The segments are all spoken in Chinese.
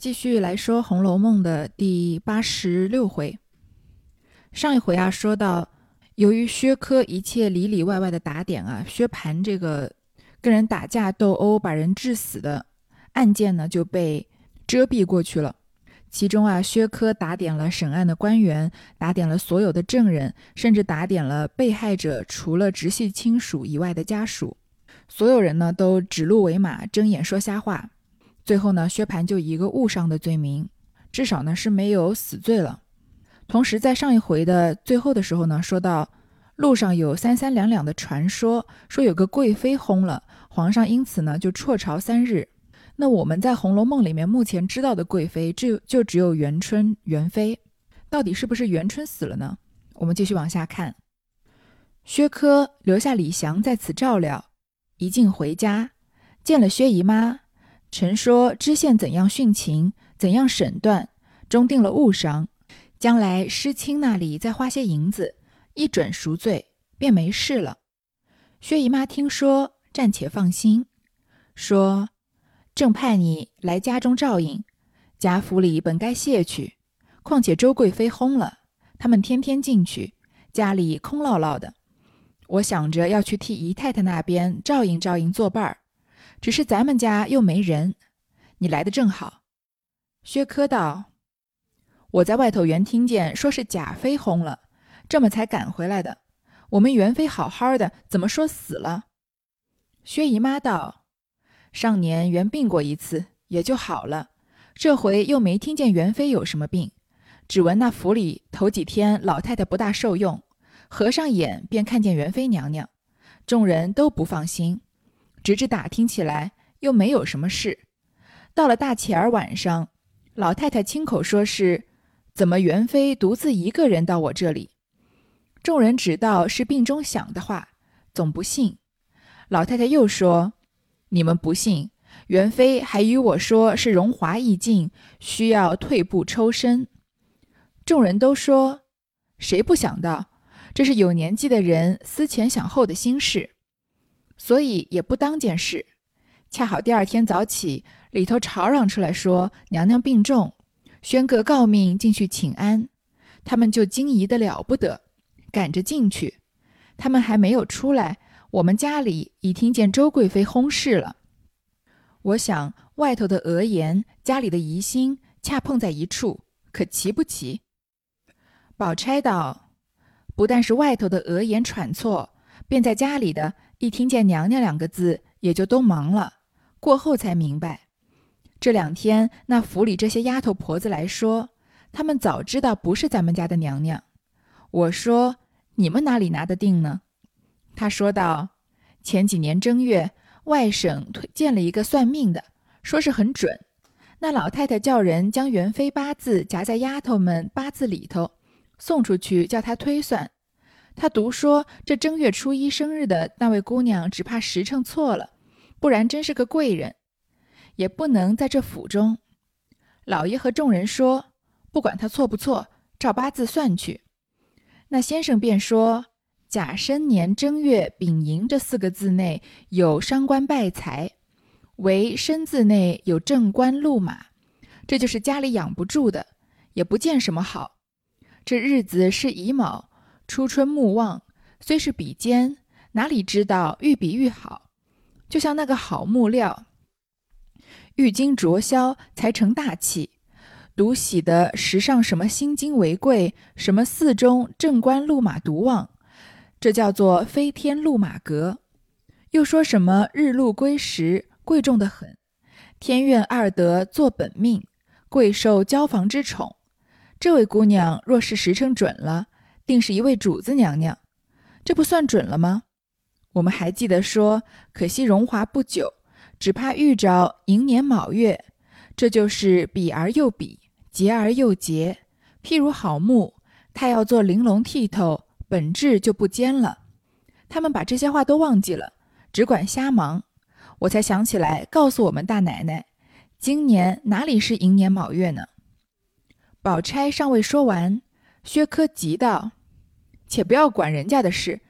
继续来说《红楼梦》的第八十六回。上一回啊，说到由于薛科一切里里外外的打点啊，薛蟠这个跟人打架斗殴把人致死的案件呢，就被遮蔽过去了。其中啊，薛科打点了审案的官员，打点了所有的证人，甚至打点了被害者除了直系亲属以外的家属，所有人呢都指鹿为马，睁眼说瞎话。最后呢，薛蟠就一个误伤的罪名，至少呢是没有死罪了。同时，在上一回的最后的时候呢，说到路上有三三两两的传说，说有个贵妃薨了，皇上因此呢就辍朝三日。那我们在《红楼梦》里面目前知道的贵妃，就就只有元春、元妃。到底是不是元春死了呢？我们继续往下看。薛科留下李祥在此照料，一进回家，见了薛姨妈。臣说知县怎样训情，怎样审断，终定了误伤。将来师亲那里再花些银子，一准赎罪，便没事了。薛姨妈听说，暂且放心，说正派你来家中照应，贾府里本该卸去，况且周贵妃轰了，他们天天进去，家里空落落的。我想着要去替姨太太那边照应照应，作伴儿。只是咱们家又没人，你来的正好。薛科道：“我在外头原听见说是贾妃轰了，这么才赶回来的。我们元妃好好的，怎么说死了？”薛姨妈道：“上年原病过一次，也就好了。这回又没听见元妃有什么病，只闻那府里头几天老太太不大受用，合上眼便看见元妃娘娘，众人都不放心。”直至打听起来，又没有什么事。到了大前儿晚上，老太太亲口说是：“怎么元妃独自一个人到我这里？”众人只道是病中想的话，总不信。老太太又说：“你们不信，元妃还与我说是荣华易尽，需要退步抽身。”众人都说：“谁不想到，这是有年纪的人思前想后的心事。”所以也不当件事，恰好第二天早起，里头吵嚷出来说娘娘病重，宣阁告命进去请安，他们就惊疑的了不得，赶着进去。他们还没有出来，我们家里已听见周贵妃轰事了。我想外头的讹言，家里的疑心，恰碰在一处，可奇不奇？宝钗道：“不但是外头的讹言喘错，便在家里的。”一听见“娘娘”两个字，也就都忙了。过后才明白，这两天那府里这些丫头婆子来说，他们早知道不是咱们家的娘娘。我说：“你们哪里拿得定呢？”他说道：“前几年正月，外省推荐了一个算命的，说是很准。那老太太叫人将元妃八字夹在丫头们八字里头，送出去叫他推算。”他独说这正月初一生日的那位姑娘，只怕时辰错了，不然真是个贵人，也不能在这府中。老爷和众人说，不管他错不错，照八字算去。那先生便说，甲申年正月丙寅这四个字内有伤官败财，为申字内有正官禄马，这就是家里养不住的，也不见什么好。这日子是乙卯。初春木旺，虽是比肩，哪里知道愈比愈好？就像那个好木料，玉金琢销才成大器。独喜的时上什么心金为贵，什么寺中正官禄马独旺，这叫做飞天禄马阁。又说什么日禄归时，贵重的很。天愿二德做本命，贵受交房之宠。这位姑娘若是时辰准了。定是一位主子娘娘，这不算准了吗？我们还记得说，可惜荣华不久，只怕遇着寅年卯月，这就是比而又比，劫而又劫。譬如好木，它要做玲珑剔透，本质就不坚了。他们把这些话都忘记了，只管瞎忙。我才想起来，告诉我们大奶奶，今年哪里是寅年卯月呢？宝钗尚未说完，薛科急道。且不要管人家的事，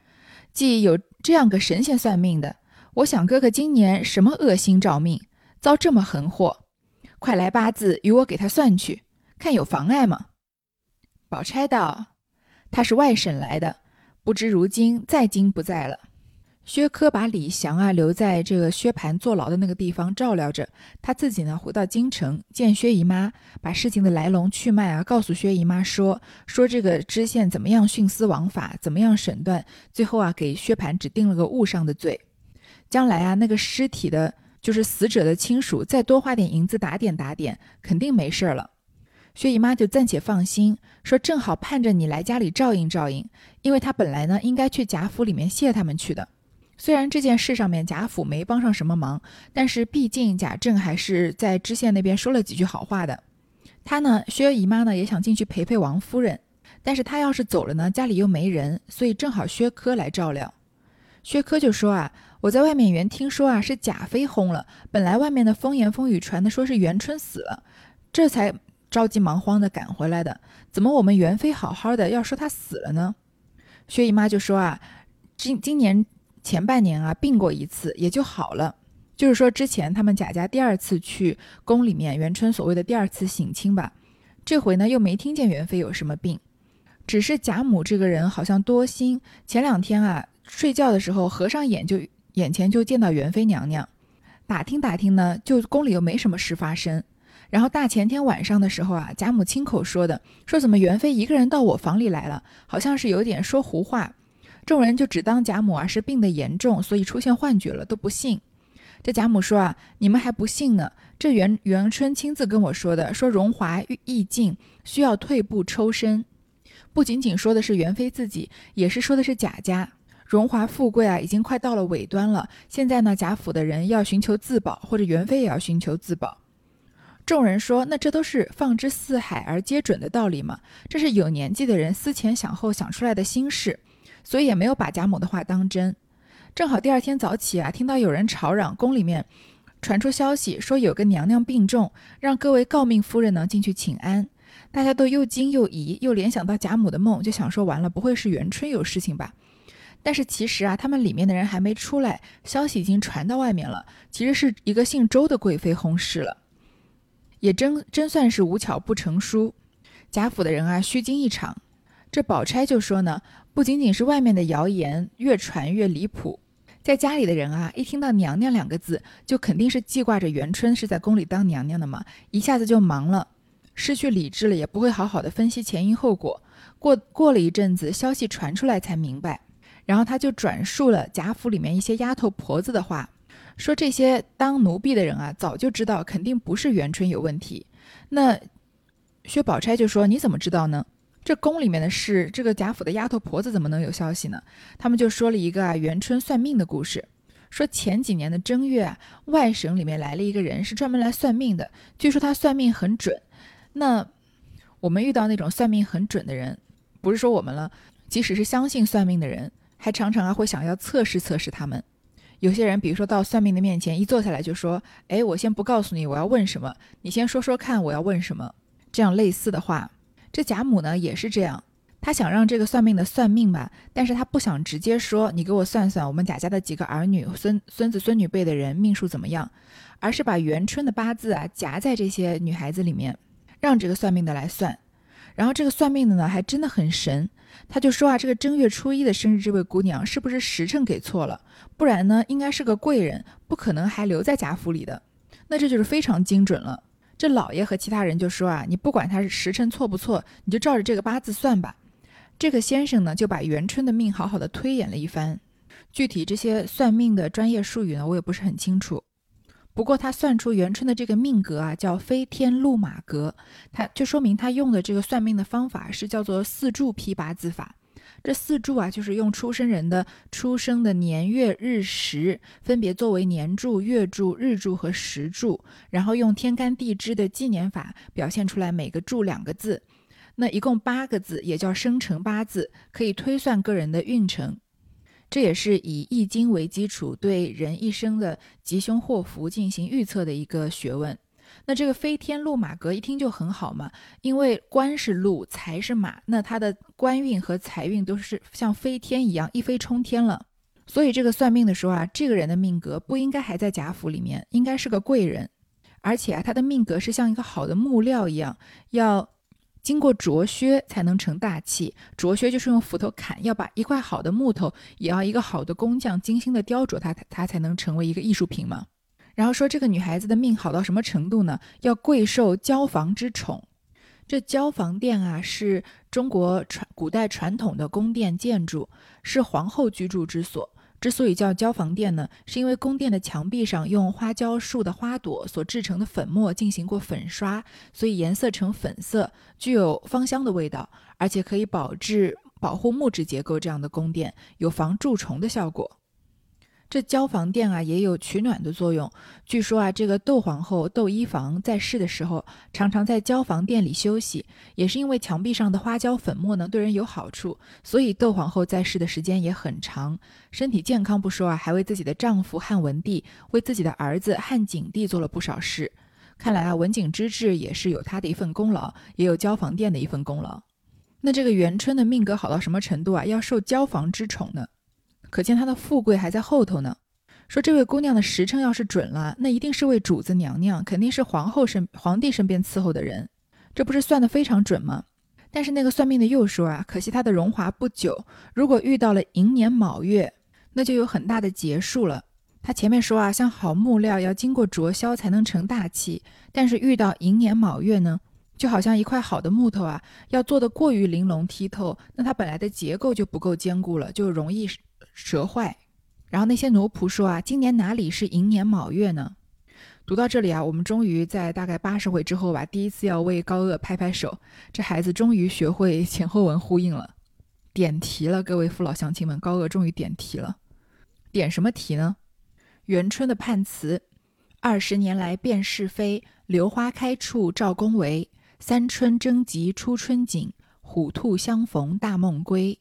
既有这样个神仙算命的，我想哥哥今年什么恶星照命，遭这么横祸，快来八字与我给他算去，看有妨碍吗？”宝钗道：“他是外省来的，不知如今在京不在了。”薛科把李祥啊留在这个薛蟠坐牢的那个地方照料着，他自己呢回到京城见薛姨妈，把事情的来龙去脉啊告诉薛姨妈说说这个知县怎么样徇私枉法，怎么样审断，最后啊给薛蟠只定了个误上的罪，将来啊那个尸体的，就是死者的亲属，再多花点银子打点打点，肯定没事儿了。薛姨妈就暂且放心，说正好盼着你来家里照应照应，因为她本来呢应该去贾府里面谢他们去的。虽然这件事上面贾府没帮上什么忙，但是毕竟贾政还是在知县那边说了几句好话的。他呢，薛姨妈呢也想进去陪陪王夫人，但是他要是走了呢，家里又没人，所以正好薛科来照料。薛科就说啊，我在外面原听说啊是贾妃轰了，本来外面的风言风语传的说是元春死了，这才着急忙慌的赶回来的。怎么我们元妃好好的要说她死了呢？薛姨妈就说啊，今今年。前半年啊，病过一次也就好了。就是说，之前他们贾家第二次去宫里面，元春所谓的第二次省亲吧，这回呢又没听见元妃有什么病，只是贾母这个人好像多心。前两天啊，睡觉的时候合上眼就眼前就见到元妃娘娘，打听打听呢，就宫里又没什么事发生。然后大前天晚上的时候啊，贾母亲口说的，说怎么元妃一个人到我房里来了，好像是有点说胡话。众人就只当贾母啊是病得严重，所以出现幻觉了，都不信。这贾母说啊，你们还不信呢？这元元春亲自跟我说的，说荣华易尽，需要退步抽身。不仅仅说的是元妃自己，也是说的是贾家荣华富贵啊，已经快到了尾端了。现在呢，贾府的人要寻求自保，或者元妃也要寻求自保。众人说，那这都是放之四海而皆准的道理嘛？这是有年纪的人思前想后想出来的心事。所以也没有把贾母的话当真。正好第二天早起啊，听到有人吵嚷，宫里面传出消息说有个娘娘病重，让各位诰命夫人呢进去请安。大家都又惊又疑，又联想到贾母的梦，就想说完了，不会是元春有事情吧？但是其实啊，他们里面的人还没出来，消息已经传到外面了。其实是一个姓周的贵妃薨逝了，也真真算是无巧不成书。贾府的人啊，虚惊一场。这宝钗就说呢。不仅仅是外面的谣言越传越离谱，在家里的人啊，一听到“娘娘”两个字，就肯定是记挂着元春是在宫里当娘娘的嘛，一下子就忙了，失去理智了，也不会好好的分析前因后果。过过了一阵子，消息传出来才明白，然后他就转述了贾府里面一些丫头婆子的话，说这些当奴婢的人啊，早就知道肯定不是元春有问题。那薛宝钗就说：“你怎么知道呢？”这宫里面的事，这个贾府的丫头婆子怎么能有消息呢？他们就说了一个啊元春算命的故事，说前几年的正月啊，外省里面来了一个人，是专门来算命的。据说他算命很准。那我们遇到那种算命很准的人，不是说我们了，即使是相信算命的人，还常常啊会想要测试测试他们。有些人，比如说到算命的面前一坐下来就说：“哎，我先不告诉你我要问什么，你先说说看我要问什么。”这样类似的话。这贾母呢也是这样，她想让这个算命的算命吧，但是她不想直接说你给我算算我们贾家的几个儿女、孙孙子孙女辈的人命数怎么样，而是把元春的八字啊夹在这些女孩子里面，让这个算命的来算。然后这个算命的呢还真的很神，他就说啊，这个正月初一的生日这位姑娘是不是时辰给错了？不然呢应该是个贵人，不可能还留在贾府里的。那这就是非常精准了。这老爷和其他人就说啊，你不管他是时辰错不错，你就照着这个八字算吧。这个先生呢，就把元春的命好好的推演了一番。具体这些算命的专业术语呢，我也不是很清楚。不过他算出元春的这个命格啊，叫飞天禄马格，他就说明他用的这个算命的方法是叫做四柱批八字法。这四柱啊，就是用出生人的出生的年月日时，分别作为年柱、月柱、日柱和时柱，然后用天干地支的纪年法表现出来，每个柱两个字，那一共八个字，也叫生辰八字，可以推算个人的运程。这也是以易经为基础，对人一生的吉凶祸福进行预测的一个学问。那这个飞天禄马格一听就很好嘛，因为官是禄，财是马，那他的官运和财运都是像飞天一样一飞冲天了。所以这个算命的说啊，这个人的命格不应该还在贾府里面，应该是个贵人。而且啊，他的命格是像一个好的木料一样，要经过琢削才能成大器。琢削就是用斧头砍，要把一块好的木头，也要一个好的工匠精心的雕琢它，它才能成为一个艺术品嘛。然后说这个女孩子的命好到什么程度呢？要贵受交房之宠。这交房殿啊，是中国传古代传统的宫殿建筑，是皇后居住之所。之所以叫交房殿呢，是因为宫殿的墙壁上用花椒树的花朵所制成的粉末进行过粉刷，所以颜色呈粉色，具有芳香的味道，而且可以保质保护木质结构。这样的宫殿有防蛀虫的效果。这交房殿啊，也有取暖的作用。据说啊，这个窦皇后窦漪房在世的时候，常常在交房殿里休息，也是因为墙壁上的花椒粉末呢对人有好处，所以窦皇后在世的时间也很长，身体健康不说啊，还为自己的丈夫汉文帝、为自己的儿子汉景帝做了不少事。看来啊，文景之治也是有他的一份功劳，也有交房殿的一份功劳。那这个元春的命格好到什么程度啊？要受交房之宠呢？可见她的富贵还在后头呢。说这位姑娘的时辰要是准了，那一定是位主子娘娘，肯定是皇后身皇帝身边伺候的人，这不是算得非常准吗？但是那个算命的又说啊，可惜她的荣华不久，如果遇到了寅年卯月，那就有很大的结束了。他前面说啊，像好木料要经过灼烧才能成大器，但是遇到寅年卯月呢，就好像一块好的木头啊，要做的过于玲珑剔透，那它本来的结构就不够坚固了，就容易。折坏，然后那些奴仆说啊，今年哪里是寅年卯月呢？读到这里啊，我们终于在大概八十回之后吧，第一次要为高鹗拍拍手，这孩子终于学会前后文呼应了，点题了，各位父老乡亲们，高鹗终于点题了，点什么题呢？元春的判词：二十年来辨是非，榴花开处照宫闱，三春争吉初春景，虎兔相逢大梦归。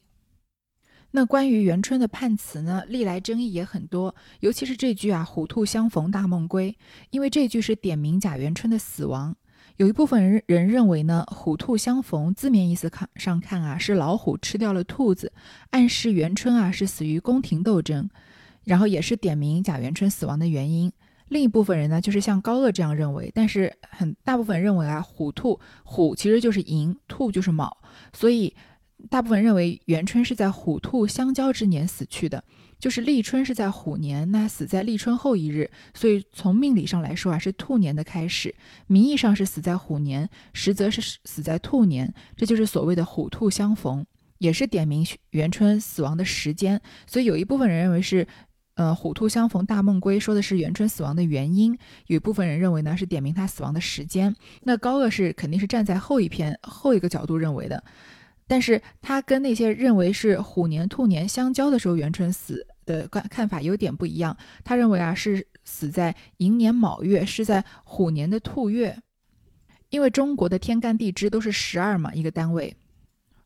那关于元春的判词呢，历来争议也很多，尤其是这句啊“虎兔相逢大梦归”，因为这句是点名贾元春的死亡。有一部分人人认为呢，“虎兔相逢”字面意思看上看啊，是老虎吃掉了兔子，暗示元春啊是死于宫廷斗争，然后也是点名贾元春死亡的原因。另一部分人呢，就是像高鹗这样认为，但是很大部分认为啊，虎兔虎其实就是寅，兔就是卯，所以。大部分认为元春是在虎兔相交之年死去的，就是立春是在虎年，那死在立春后一日，所以从命理上来说啊，是兔年的开始，名义上是死在虎年，实则是死在兔年，这就是所谓的虎兔相逢，也是点明元春死亡的时间。所以有一部分人认为是，呃，虎兔相逢大梦归，说的是元春死亡的原因；有一部分人认为呢，是点明他死亡的时间。那高鄂是肯定是站在后一篇后一个角度认为的。但是他跟那些认为是虎年兔年相交的时候元春死的看看法有点不一样。他认为啊是死在寅年卯月，是在虎年的兔月，因为中国的天干地支都是十二嘛一个单位，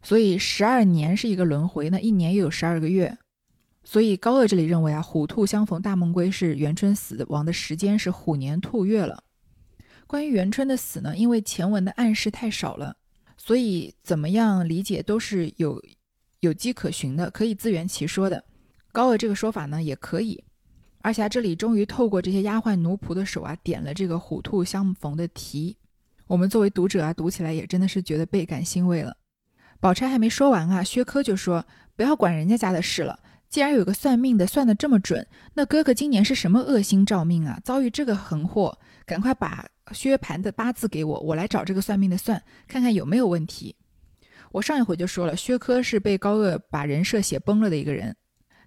所以十二年是一个轮回，那一年又有十二个月，所以高鹗这里认为啊虎兔相逢大梦归是元春死亡的时间是虎年兔月了。关于元春的死呢，因为前文的暗示太少了。所以怎么样理解都是有有迹可循的，可以自圆其说的。高鹗这个说法呢也可以，而且这里终于透过这些丫鬟奴仆的手啊，点了这个虎兔相逢的题。我们作为读者啊，读起来也真的是觉得倍感欣慰了。宝钗还没说完啊，薛科就说：“不要管人家家的事了，既然有个算命的算得这么准，那哥哥今年是什么恶星照命啊？遭遇这个横祸，赶快把。”薛蟠的八字给我，我来找这个算命的算，看看有没有问题。我上一回就说了，薛科是被高鹗把人设写崩了的一个人。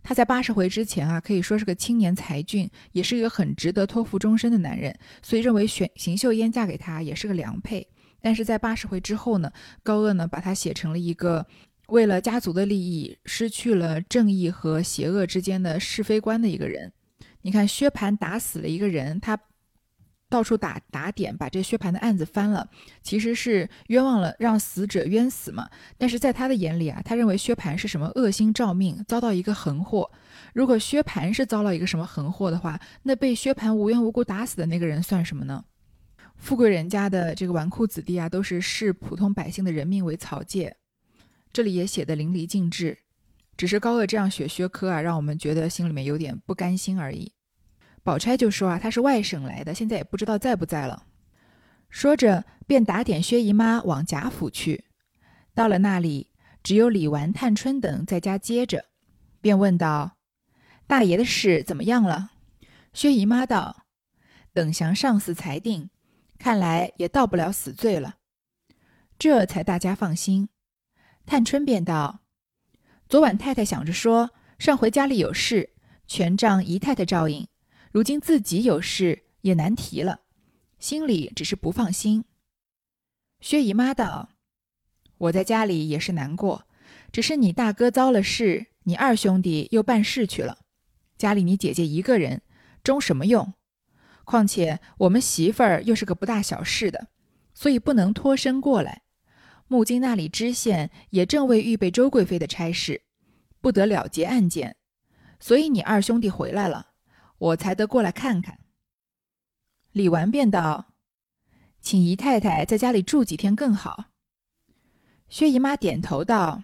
他在八十回之前啊，可以说是个青年才俊，也是一个很值得托付终身的男人，所以认为选邢岫烟嫁给他也是个良配。但是在八十回之后呢，高鹗呢把他写成了一个为了家族的利益，失去了正义和邪恶之间的是非观的一个人。你看，薛蟠打死了一个人，他。到处打打点，把这薛蟠的案子翻了，其实是冤枉了，让死者冤死嘛。但是在他的眼里啊，他认为薛蟠是什么恶星照命，遭到一个横祸。如果薛蟠是遭了一个什么横祸的话，那被薛蟠无缘无故打死的那个人算什么呢？富贵人家的这个纨绔子弟啊，都是视普通百姓的人命为草芥。这里也写的淋漓尽致，只是高鹗这样写薛科啊，让我们觉得心里面有点不甘心而已。宝钗就说啊，她是外省来的，现在也不知道在不在了。说着，便打点薛姨妈往贾府去。到了那里，只有李纨、探春等在家接着，便问道：“大爷的事怎么样了？”薛姨妈道：“等详上司裁定，看来也到不了死罪了。”这才大家放心。探春便道：“昨晚太太想着说，上回家里有事，全仗姨太太照应；如今自己有事，也难提了。”心里只是不放心。薛姨妈道：“我在家里也是难过，只是你大哥遭了事，你二兄弟又办事去了，家里你姐姐一个人，中什么用？况且我们媳妇儿又是个不大小事的，所以不能脱身过来。木金那里知县也正为预备周贵妃的差事，不得了结案件，所以你二兄弟回来了，我才得过来看看。”李纨便道：“请姨太太在家里住几天更好。”薛姨妈点头道：“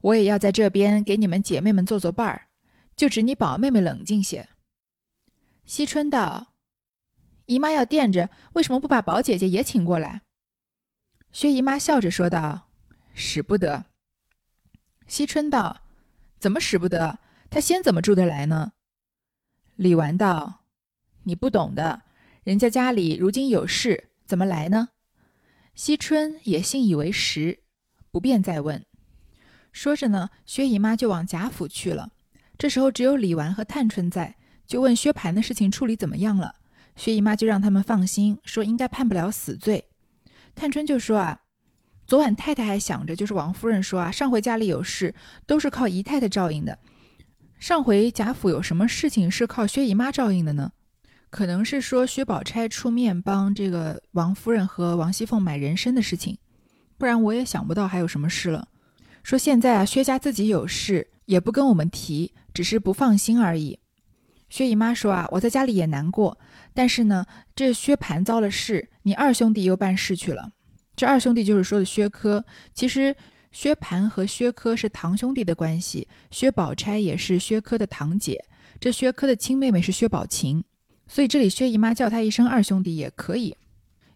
我也要在这边给你们姐妹们做做伴儿，就指你宝妹妹冷静些。”惜春道：“姨妈要垫着，为什么不把宝姐姐也请过来？”薛姨妈笑着说道：“使不得。”惜春道：“怎么使不得？她先怎么住得来呢？”李纨道：“你不懂的。”人家家里如今有事，怎么来呢？惜春也信以为实，不便再问。说着呢，薛姨妈就往贾府去了。这时候只有李纨和探春在，就问薛蟠的事情处理怎么样了。薛姨妈就让他们放心，说应该判不了死罪。探春就说啊，昨晚太太还想着，就是王夫人说啊，上回家里有事都是靠姨太太照应的，上回贾府有什么事情是靠薛姨妈照应的呢？可能是说薛宝钗出面帮这个王夫人和王熙凤买人参的事情，不然我也想不到还有什么事了。说现在啊，薛家自己有事也不跟我们提，只是不放心而已。薛姨妈说啊，我在家里也难过，但是呢，这薛蟠遭了事，你二兄弟又办事去了。这二兄弟就是说的薛科，其实薛蟠和薛科是堂兄弟的关系，薛宝钗也是薛科的堂姐，这薛科的亲妹妹是薛宝琴。所以这里薛姨妈叫他一声二兄弟也可以，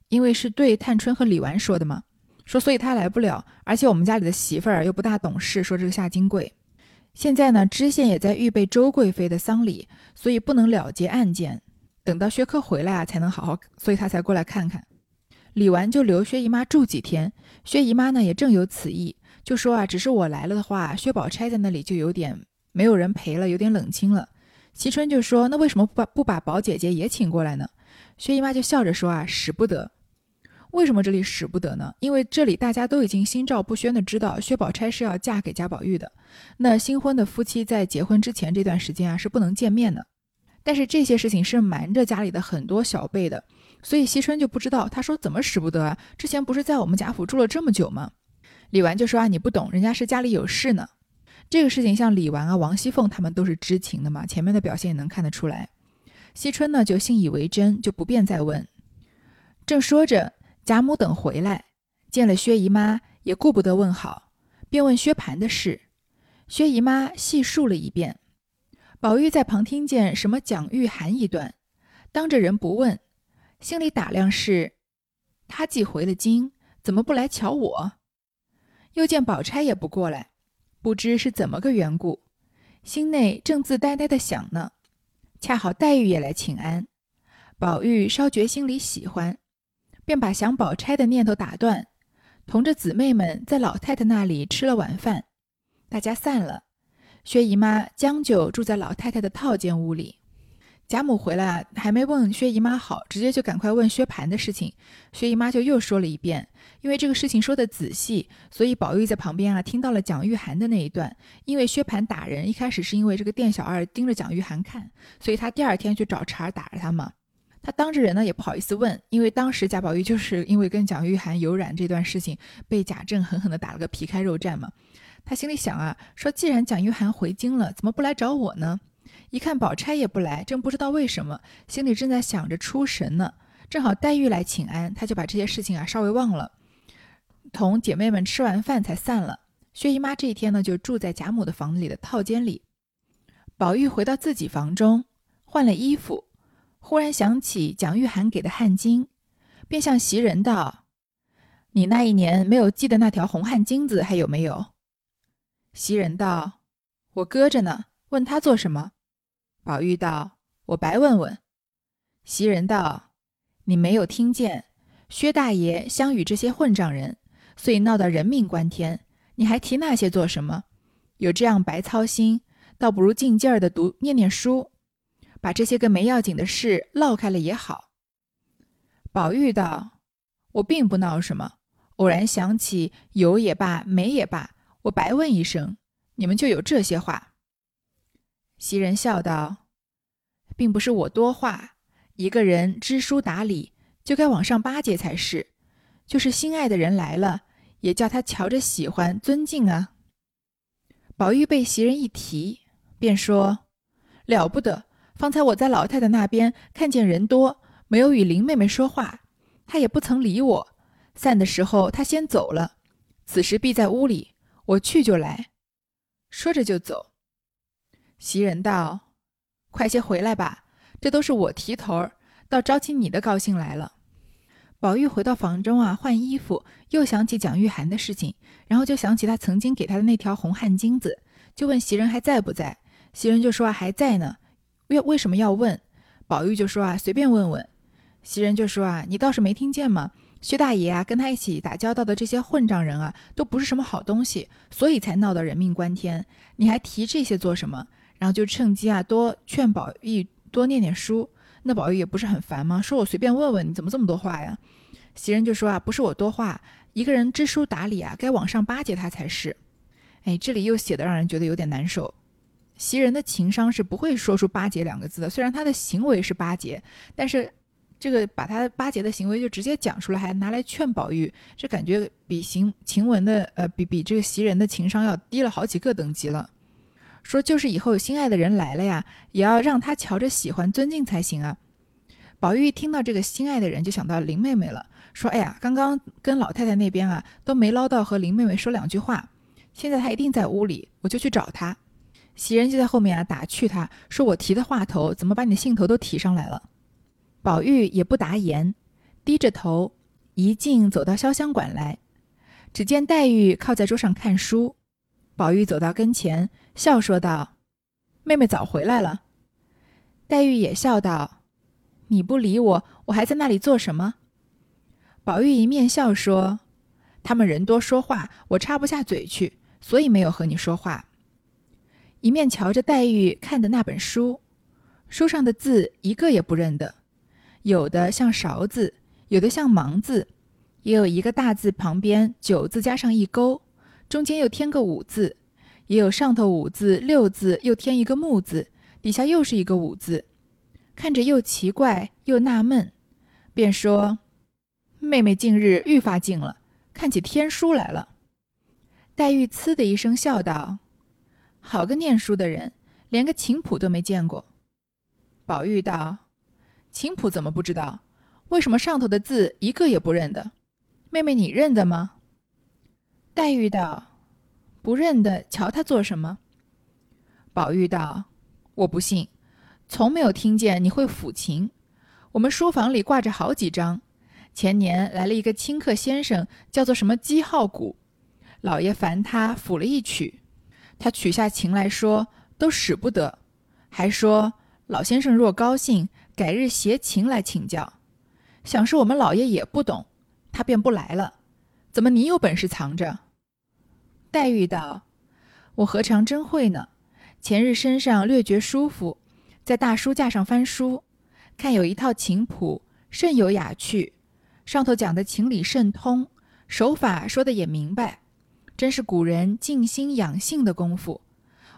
因为是对探春和李纨说的嘛。说所以她来不了，而且我们家里的媳妇儿又不大懂事。说这个夏金贵，现在呢知县也在预备周贵妃的丧礼，所以不能了结案件。等到薛科回来啊，才能好好，所以他才过来看看。李纨就留薛姨妈住几天。薛姨妈呢也正有此意，就说啊，只是我来了的话，薛宝钗在那里就有点没有人陪了，有点冷清了。惜春就说：“那为什么不把不把宝姐姐也请过来呢？”薛姨妈就笑着说：“啊，使不得。为什么这里使不得呢？因为这里大家都已经心照不宣的知道薛宝钗是要嫁给贾宝玉的。那新婚的夫妻在结婚之前这段时间啊是不能见面的。但是这些事情是瞒着家里的很多小辈的，所以惜春就不知道。他说怎么使不得啊？之前不是在我们贾府住了这么久吗？”李纨就说：“啊，你不懂，人家是家里有事呢。”这个事情，像李纨啊、王熙凤他们都是知情的嘛，前面的表现也能看得出来。惜春呢就信以为真，就不便再问。正说着，贾母等回来，见了薛姨妈，也顾不得问好，便问薛蟠的事。薛姨妈细述了一遍。宝玉在旁听见什么蒋玉菡一段，当着人不问，心里打量是：他既回了京，怎么不来瞧我？又见宝钗也不过来。不知是怎么个缘故，心内正自呆呆的想呢，恰好黛玉也来请安，宝玉稍觉心里喜欢，便把想宝钗的念头打断，同着姊妹们在老太太那里吃了晚饭，大家散了，薛姨妈将就住在老太太的套间屋里。贾母回来，还没问薛姨妈好，直接就赶快问薛蟠的事情。薛姨妈就又说了一遍，因为这个事情说的仔细，所以宝玉在旁边啊听到了蒋玉菡的那一段。因为薛蟠打人，一开始是因为这个店小二盯着蒋玉菡看，所以他第二天去找茬打着他嘛。他当着人呢也不好意思问，因为当时贾宝玉就是因为跟蒋玉菡有染这段事情，被贾政狠狠地打了个皮开肉绽嘛。他心里想啊，说既然蒋玉菡回京了，怎么不来找我呢？一看宝钗也不来，正不知道为什么，心里正在想着出神呢。正好黛玉来请安，他就把这些事情啊稍微忘了，同姐妹们吃完饭才散了。薛姨妈这一天呢，就住在贾母的房子里的套间里。宝玉回到自己房中，换了衣服，忽然想起蒋玉菡给的汗巾，便向袭人道：“你那一年没有系的那条红汗巾子还有没有？”袭人道：“我搁着呢，问他做什么？”宝玉道：“我白问问。”袭人道：“你没有听见薛大爷相与这些混账人，所以闹得人命关天，你还提那些做什么？有这样白操心，倒不如静静儿的读念念书。”把这些个没要紧的事唠开了也好。宝玉道：“我并不闹什么，偶然想起有也罢，没也罢，我白问一声，你们就有这些话。”袭人笑道：“并不是我多话，一个人知书达理，就该往上巴结才是。就是心爱的人来了，也叫他瞧着喜欢尊敬啊。”宝玉被袭人一提，便说：“了不得。”方才我在老太太那边看见人多，没有与林妹妹说话，她也不曾理我。散的时候，她先走了。此时必在屋里，我去就来。说着就走。袭人道：“快些回来吧，这都是我提头儿，倒招起你的高兴来了。”宝玉回到房中啊，换衣服，又想起蒋玉菡的事情，然后就想起他曾经给他的那条红汗巾子，就问袭人还在不在。袭人就说啊还在呢。为为什么要问？宝玉就说啊，随便问问。袭人就说啊，你倒是没听见吗？薛大爷啊，跟他一起打交道的这些混账人啊，都不是什么好东西，所以才闹得人命关天。你还提这些做什么？然后就趁机啊，多劝宝玉多念念书。那宝玉也不是很烦吗？说我随便问问，你怎么这么多话呀？袭人就说啊，不是我多话，一个人知书达理啊，该往上巴结他才是。哎，这里又写的让人觉得有点难受。袭人的情商是不会说出巴结两个字的，虽然他的行为是巴结，但是这个把他巴结的行为就直接讲出来，还拿来劝宝玉，这感觉比行晴雯的呃比比这个袭人的情商要低了好几个等级了。说就是以后有心爱的人来了呀，也要让他瞧着喜欢尊敬才行啊。宝玉听到这个心爱的人，就想到林妹妹了，说哎呀，刚刚跟老太太那边啊都没捞到和林妹妹说两句话，现在她一定在屋里，我就去找她。袭人就在后面啊打趣他说：“我提的话头，怎么把你的兴头都提上来了？”宝玉也不答言，低着头一径走到潇湘馆来。只见黛玉靠在桌上看书，宝玉走到跟前，笑说道：“妹妹早回来了。”黛玉也笑道：“你不理我，我还在那里做什么？”宝玉一面笑说：“他们人多说话，我插不下嘴去，所以没有和你说话。”一面瞧着黛玉看的那本书，书上的字一个也不认得，有的像勺子，有的像芒字，也有一个大字旁边九字加上一勾，中间又添个五字，也有上头五字六字又添一个木字，底下又是一个五字，看着又奇怪又纳闷，便说：“妹妹近日愈发静了，看起天书来了。”黛玉呲的一声笑道。好个念书的人，连个琴谱都没见过。宝玉道：“琴谱怎么不知道？为什么上头的字一个也不认得？妹妹你认得吗？”黛玉道：“不认得，瞧他做什么？”宝玉道：“我不信，从没有听见你会抚琴。我们书房里挂着好几张。前年来了一个清客先生，叫做什么姬浩谷，老爷烦他抚了一曲。”他取下琴来说，都使不得，还说老先生若高兴，改日携琴来请教。想是我们老爷也不懂，他便不来了。怎么你有本事藏着？黛玉道：“我何尝真会呢？前日身上略觉舒服，在大书架上翻书，看有一套琴谱，甚有雅趣，上头讲的情理甚通，手法说的也明白。”真是古人静心养性的功夫，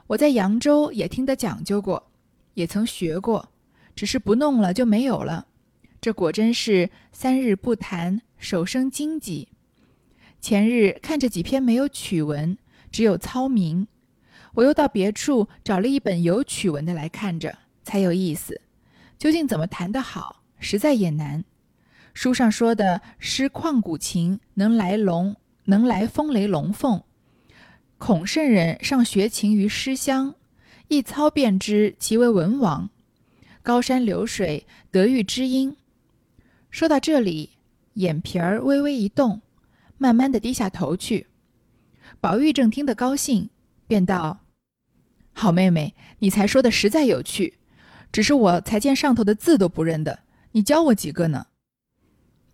我在扬州也听得讲究过，也曾学过，只是不弄了就没有了。这果真是三日不弹，手生荆棘。前日看着几篇没有曲文，只有操名，我又到别处找了一本有曲文的来看着，才有意思。究竟怎么弹得好，实在也难。书上说的诗旷古琴能来龙。能来风雷龙凤，孔圣人尚学琴于诗乡，一操便知其为文王。高山流水，得遇知音。说到这里，眼皮儿微微一动，慢慢的低下头去。宝玉正听得高兴，便道：“好妹妹，你才说的实在有趣，只是我才见上头的字都不认得，你教我几个呢？”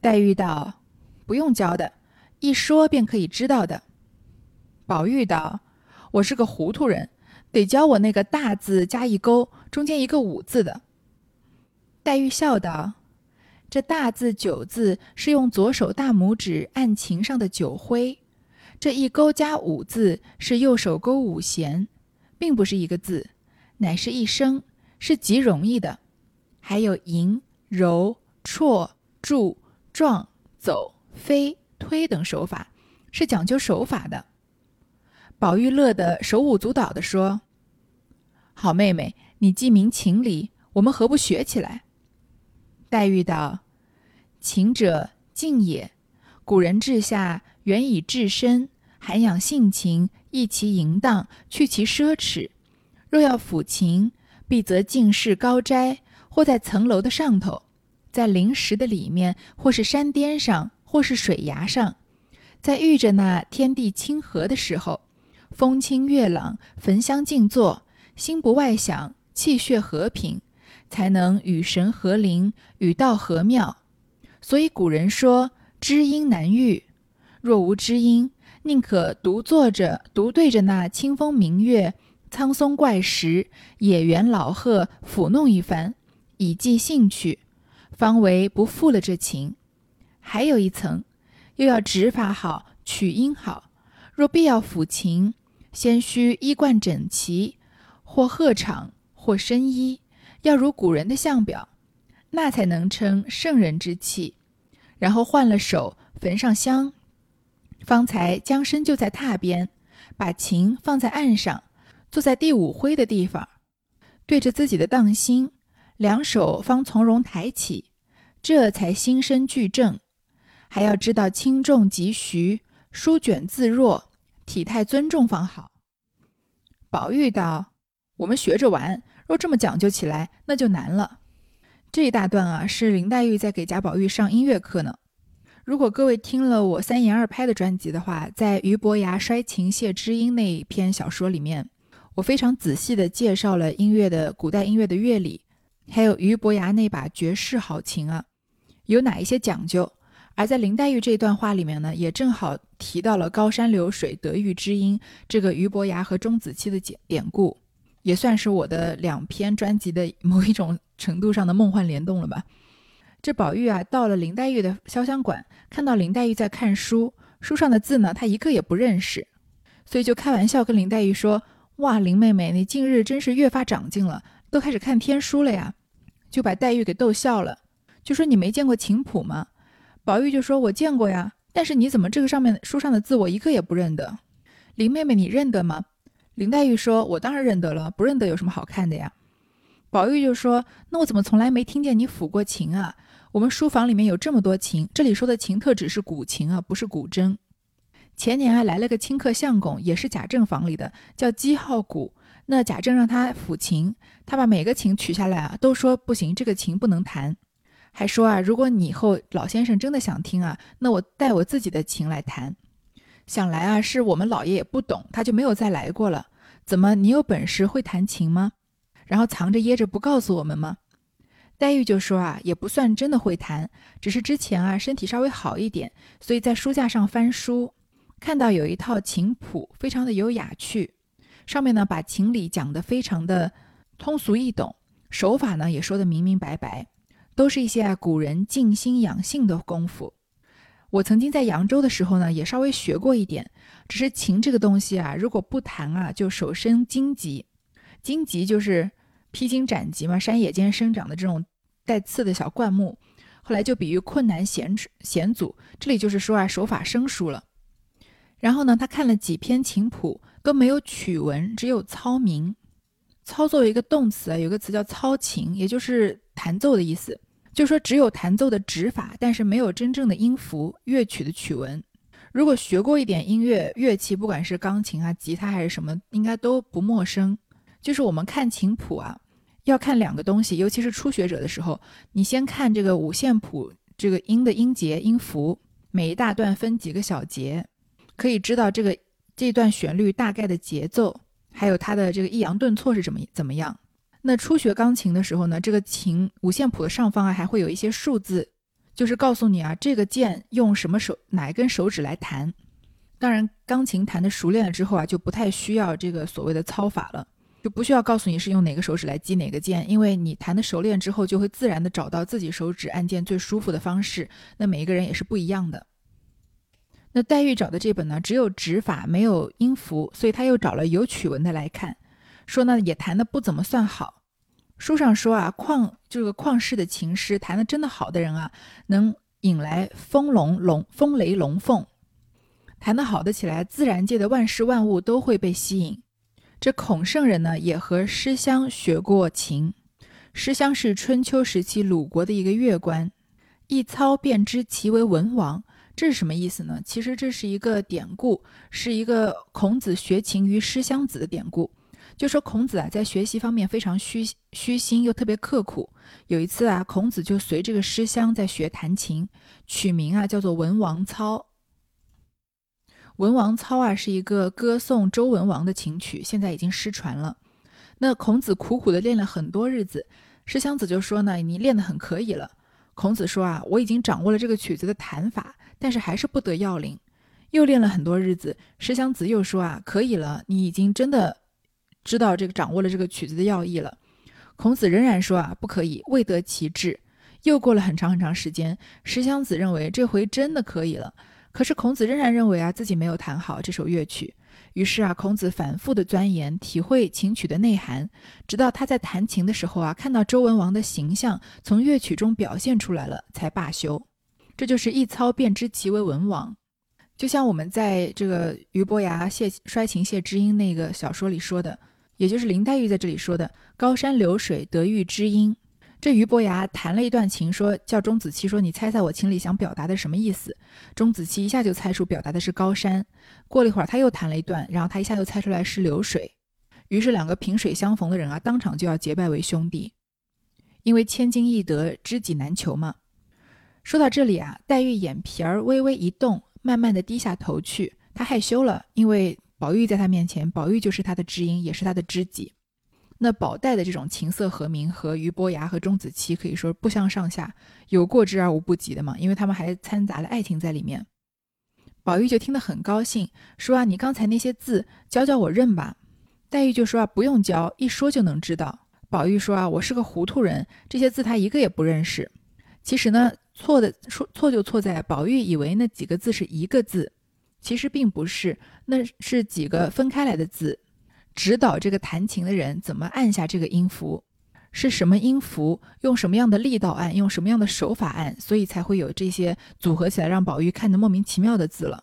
黛玉道：“不用教的，一说便可以知道的。”宝玉道：“我是个糊涂人，得教我那个大字加一勾，中间一个五字的。”黛玉笑道。这大字九字是用左手大拇指按琴上的九徽，这一勾加五字是右手勾五弦，并不是一个字，乃是一声，是极容易的。还有吟、揉、绰、注、撞、走、飞、推等手法，是讲究手法的。宝玉乐得手舞足蹈地说：“好妹妹，你既明情理，我们何不学起来？”黛玉道：“情者静也，古人治下原以治身，涵养性情，益其淫荡，去其奢侈。若要抚琴，必则静室高斋，或在层楼的上头，在灵石的里面，或是山巅上，或是水崖上，在遇着那天地清和的时候，风清月朗，焚香静坐，心不外想，气血和平。”才能与神合灵，与道合妙。所以古人说知音难遇。若无知音，宁可独坐着，独对着那清风明月、苍松怪石、野原老鹤抚弄一番，以寄兴趣，方为不负了这情。还有一层，又要指法好，曲音好。若必要抚琴，先须衣冠整齐，或鹤氅，或深衣。要如古人的相表，那才能称圣人之气。然后换了手，焚上香，方才将身就在榻边，把琴放在案上，坐在第五徽的地方，对着自己的当心，两手方从容抬起，这才心身俱正。还要知道轻重急徐，舒卷自若，体态尊重方好。宝玉道：“我们学着玩。”若这么讲究起来，那就难了。这一大段啊，是林黛玉在给贾宝玉上音乐课呢。如果各位听了我三言二拍的专辑的话，在俞伯牙摔琴谢知音那一篇小说里面，我非常仔细的介绍了音乐的古代音乐的乐理，还有俞伯牙那把绝世好琴啊，有哪一些讲究。而在林黛玉这段话里面呢，也正好提到了高山流水得遇知音这个俞伯牙和钟子期的典典故。也算是我的两篇专辑的某一种程度上的梦幻联动了吧。这宝玉啊，到了林黛玉的潇湘馆，看到林黛玉在看书，书上的字呢，他一个也不认识，所以就开玩笑跟林黛玉说：“哇，林妹妹，你近日真是越发长进了，都开始看天书了呀！”就把黛玉给逗笑了，就说：“你没见过琴谱吗？”宝玉就说：“我见过呀，但是你怎么这个上面书上的字我一个也不认得？”林妹妹，你认得吗？林黛玉说：“我当然认得了，不认得有什么好看的呀？”宝玉就说：“那我怎么从来没听见你抚过琴啊？我们书房里面有这么多琴，这里说的琴特指是古琴啊，不是古筝。前年还来了个清客相公，也是贾政房里的，叫姬浩古。那贾政让他抚琴，他把每个琴取下来啊，都说不行，这个琴不能弹，还说啊，如果你以后老先生真的想听啊，那我带我自己的琴来弹。”想来啊，是我们老爷也不懂，他就没有再来过了。怎么，你有本事会弹琴吗？然后藏着掖着不告诉我们吗？黛玉就说啊，也不算真的会弹，只是之前啊身体稍微好一点，所以在书架上翻书，看到有一套琴谱，非常的有雅趣，上面呢把情理讲得非常的通俗易懂，手法呢也说得明明白白，都是一些啊古人静心养性的功夫。我曾经在扬州的时候呢，也稍微学过一点。只是琴这个东西啊，如果不弹啊，就手生荆棘。荆棘就是披荆斩棘嘛，山野间生长的这种带刺的小灌木。后来就比喻困难险险阻，这里就是说啊，手法生疏了。然后呢，他看了几篇琴谱都没有曲文，只有操名。操作一个动词啊，有个词叫操琴，也就是弹奏的意思。就是说只有弹奏的指法，但是没有真正的音符、乐曲的曲文。如果学过一点音乐乐器，不管是钢琴啊、吉他还是什么，应该都不陌生。就是我们看琴谱啊，要看两个东西，尤其是初学者的时候，你先看这个五线谱这个音的音节、音符，每一大段分几个小节，可以知道这个这段旋律大概的节奏，还有它的这个抑扬顿挫是怎么怎么样。那初学钢琴的时候呢，这个琴五线谱的上方啊还会有一些数字，就是告诉你啊这个键用什么手哪一根手指来弹。当然，钢琴弹的熟练了之后啊，就不太需要这个所谓的操法了。就不需要告诉你是用哪个手指来击哪个键，因为你弹的熟练之后，就会自然的找到自己手指按键最舒服的方式。那每一个人也是不一样的。那黛玉找的这本呢，只有指法没有音符，所以他又找了有曲文的来看，说呢也弹的不怎么算好。书上说啊，旷这个旷世的琴师弹的真的好的人啊，能引来风龙龙风雷龙凤，弹得好的起来，自然界的万事万物都会被吸引。这孔圣人呢，也和师襄学过琴。师襄是春秋时期鲁国的一个乐官，一操便知其为文王。这是什么意思呢？其实这是一个典故，是一个孔子学琴于师襄子的典故。就说孔子啊，在学习方面非常虚虚心，又特别刻苦。有一次啊，孔子就随这个师襄在学弹琴，取名啊叫做《文王操》。文王操啊，是一个歌颂周文王的琴曲，现在已经失传了。那孔子苦苦的练了很多日子，师襄子就说呢：“你练得很可以了。”孔子说：“啊，我已经掌握了这个曲子的弹法，但是还是不得要领。”又练了很多日子，师襄子又说：“啊，可以了，你已经真的知道这个掌握了这个曲子的要义了。”孔子仍然说：“啊，不可以，未得其志。”又过了很长很长时间，师襄子认为这回真的可以了。可是孔子仍然认为啊自己没有弹好这首乐曲，于是啊孔子反复的钻研体会琴曲的内涵，直到他在弹琴的时候啊看到周文王的形象从乐曲中表现出来了，才罢休。这就是一操便知其为文王。就像我们在这个俞伯牙谢摔琴谢知音那个小说里说的，也就是林黛玉在这里说的“高山流水得遇知音”。这俞伯牙弹了一段琴，说叫钟子期说：“你猜猜我琴里想表达的什么意思？”钟子期一下就猜出表达的是高山。过了一会儿，他又弹了一段，然后他一下就猜出来是流水。于是两个萍水相逢的人啊，当场就要结拜为兄弟，因为千金易得，知己难求嘛。说到这里啊，黛玉眼皮儿微微一动，慢慢的低下头去，她害羞了，因为宝玉在她面前，宝玉就是她的知音，也是她的知己。那宝黛的这种琴瑟和鸣，和俞伯牙和钟子期可以说不相上下，有过之而无不及的嘛。因为他们还掺杂了爱情在里面。宝玉就听得很高兴，说啊，你刚才那些字教教我认吧。黛玉就说啊，不用教，一说就能知道。宝玉说啊，我是个糊涂人，这些字他一个也不认识。其实呢，错的错错就错在宝玉以为那几个字是一个字，其实并不是，那是几个分开来的字。指导这个弹琴的人怎么按下这个音符，是什么音符，用什么样的力道按，用什么样的手法按，所以才会有这些组合起来让宝玉看得莫名其妙的字了。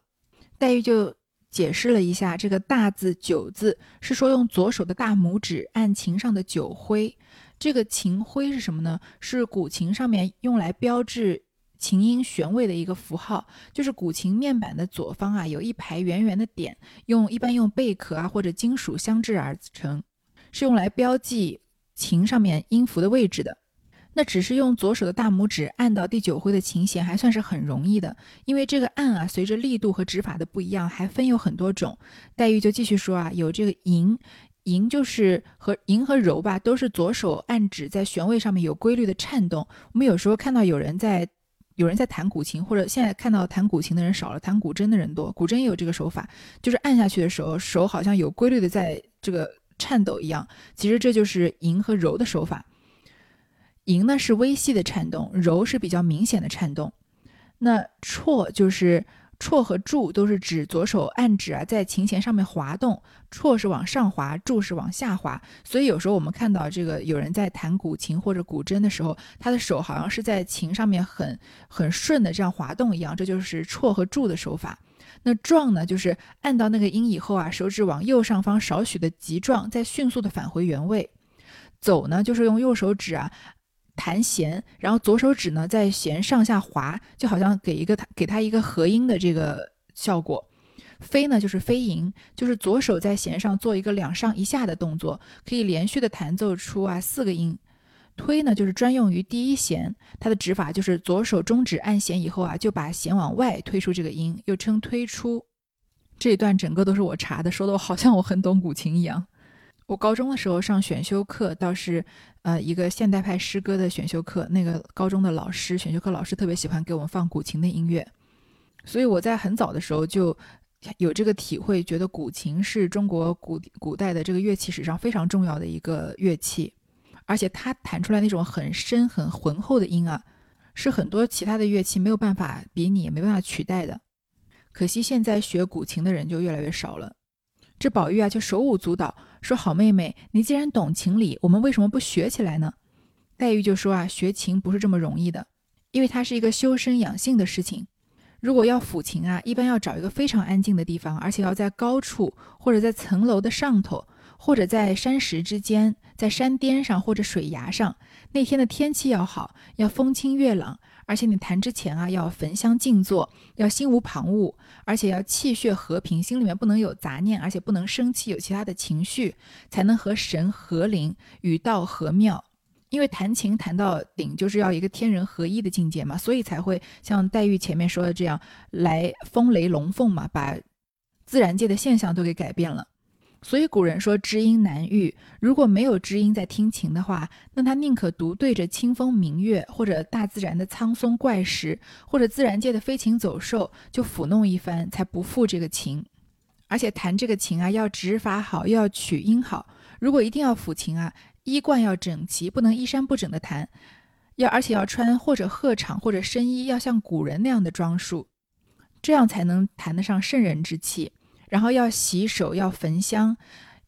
黛玉就解释了一下，这个大字九字是说用左手的大拇指按琴上的九徽，这个琴徽是什么呢？是古琴上面用来标志。琴音弦位的一个符号，就是古琴面板的左方啊，有一排圆圆的点，用一般用贝壳啊或者金属相制而成，是用来标记琴上面音符的位置的。那只是用左手的大拇指按到第九徽的琴弦，还算是很容易的，因为这个按啊，随着力度和指法的不一样，还分有很多种。黛玉就继续说啊，有这个吟，吟就是和吟和柔吧，都是左手按指在弦位上面有规律的颤动。我们有时候看到有人在。有人在弹古琴，或者现在看到弹古琴的人少了，弹古筝的人多。古筝也有这个手法，就是按下去的时候，手好像有规律的在这个颤抖一样。其实这就是吟和柔的手法。吟呢是微细的颤动，柔是比较明显的颤动。那绰就是。绰和柱都是指左手按指啊，在琴弦上面滑动，绰是往上滑，柱是往下滑。所以有时候我们看到这个有人在弹古琴或者古筝的时候，他的手好像是在琴上面很很顺的这样滑动一样，这就是绰和柱的手法。那撞呢，就是按到那个音以后啊，手指往右上方少许的急撞，再迅速的返回原位。走呢，就是用右手指啊。弹弦，然后左手指呢在弦上下滑，就好像给一个给它一个合音的这个效果。飞呢就是飞吟，就是左手在弦上做一个两上一下的动作，可以连续的弹奏出啊四个音。推呢就是专用于第一弦，它的指法就是左手中指按弦以后啊，就把弦往外推出这个音，又称推出。这一段整个都是我查的，说的我好像我很懂古琴一样。我高中的时候上选修课，倒是呃一个现代派诗歌的选修课，那个高中的老师选修课老师特别喜欢给我们放古琴的音乐，所以我在很早的时候就。有这个体会，觉得古琴是中国古古代的这个乐器史上非常重要的一个乐器，而且它弹出来那种很深很浑厚的音啊，是很多其他的乐器没有办法比拟、没办法取代的。可惜现在学古琴的人就越来越少了。这宝玉啊就手舞足蹈，说：“好妹妹，你既然懂情理，我们为什么不学起来呢？”黛玉就说：“啊，学琴不是这么容易的，因为它是一个修身养性的事情。”如果要抚琴啊，一般要找一个非常安静的地方，而且要在高处，或者在层楼的上头，或者在山石之间，在山巅上或者水崖上。那天的天气要好，要风清月朗，而且你弹之前啊，要焚香静坐，要心无旁骛，而且要气血和平，心里面不能有杂念，而且不能生气，有其他的情绪，才能和神合灵，与道合妙。因为弹琴弹到顶，就是要一个天人合一的境界嘛，所以才会像黛玉前面说的这样，来风雷龙凤嘛，把自然界的现象都给改变了。所以古人说知音难遇，如果没有知音在听琴的话，那他宁可独对着清风明月，或者大自然的苍松怪石，或者自然界的飞禽走兽，就抚弄一番，才不负这个琴。而且弹这个琴啊，要指法好，又要取音好。如果一定要抚琴啊。衣冠要整齐，不能衣衫不整的弹，要而且要穿或者鹤氅或者深衣，要像古人那样的装束，这样才能谈得上圣人之气。然后要洗手，要焚香，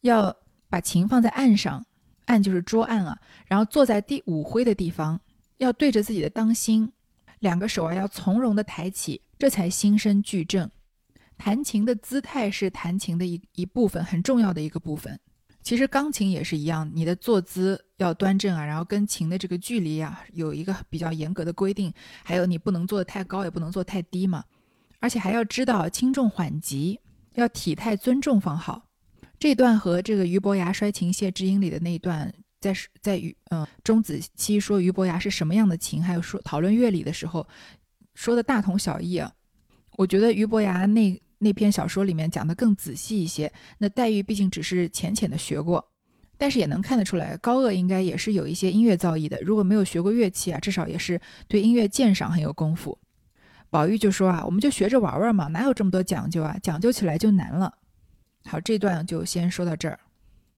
要把琴放在案上，案就是桌案啊。然后坐在第五徽的地方，要对着自己的当心，两个手啊要从容的抬起，这才心身俱正。弹琴的姿态是弹琴的一一部分，很重要的一个部分。其实钢琴也是一样，你的坐姿要端正啊，然后跟琴的这个距离啊有一个比较严格的规定，还有你不能坐得太高，也不能坐太低嘛，而且还要知道轻重缓急，要体态尊重放好。这段和这个俞伯牙摔琴谢知音里的那一段，在在于嗯钟子期说俞伯牙是什么样的琴，还有说讨论乐理的时候，说的大同小异啊。我觉得俞伯牙那。那篇小说里面讲的更仔细一些。那黛玉毕竟只是浅浅的学过，但是也能看得出来，高鹗应该也是有一些音乐造诣的。如果没有学过乐器啊，至少也是对音乐鉴赏很有功夫。宝玉就说啊，我们就学着玩玩嘛，哪有这么多讲究啊？讲究起来就难了。好，这段就先说到这儿。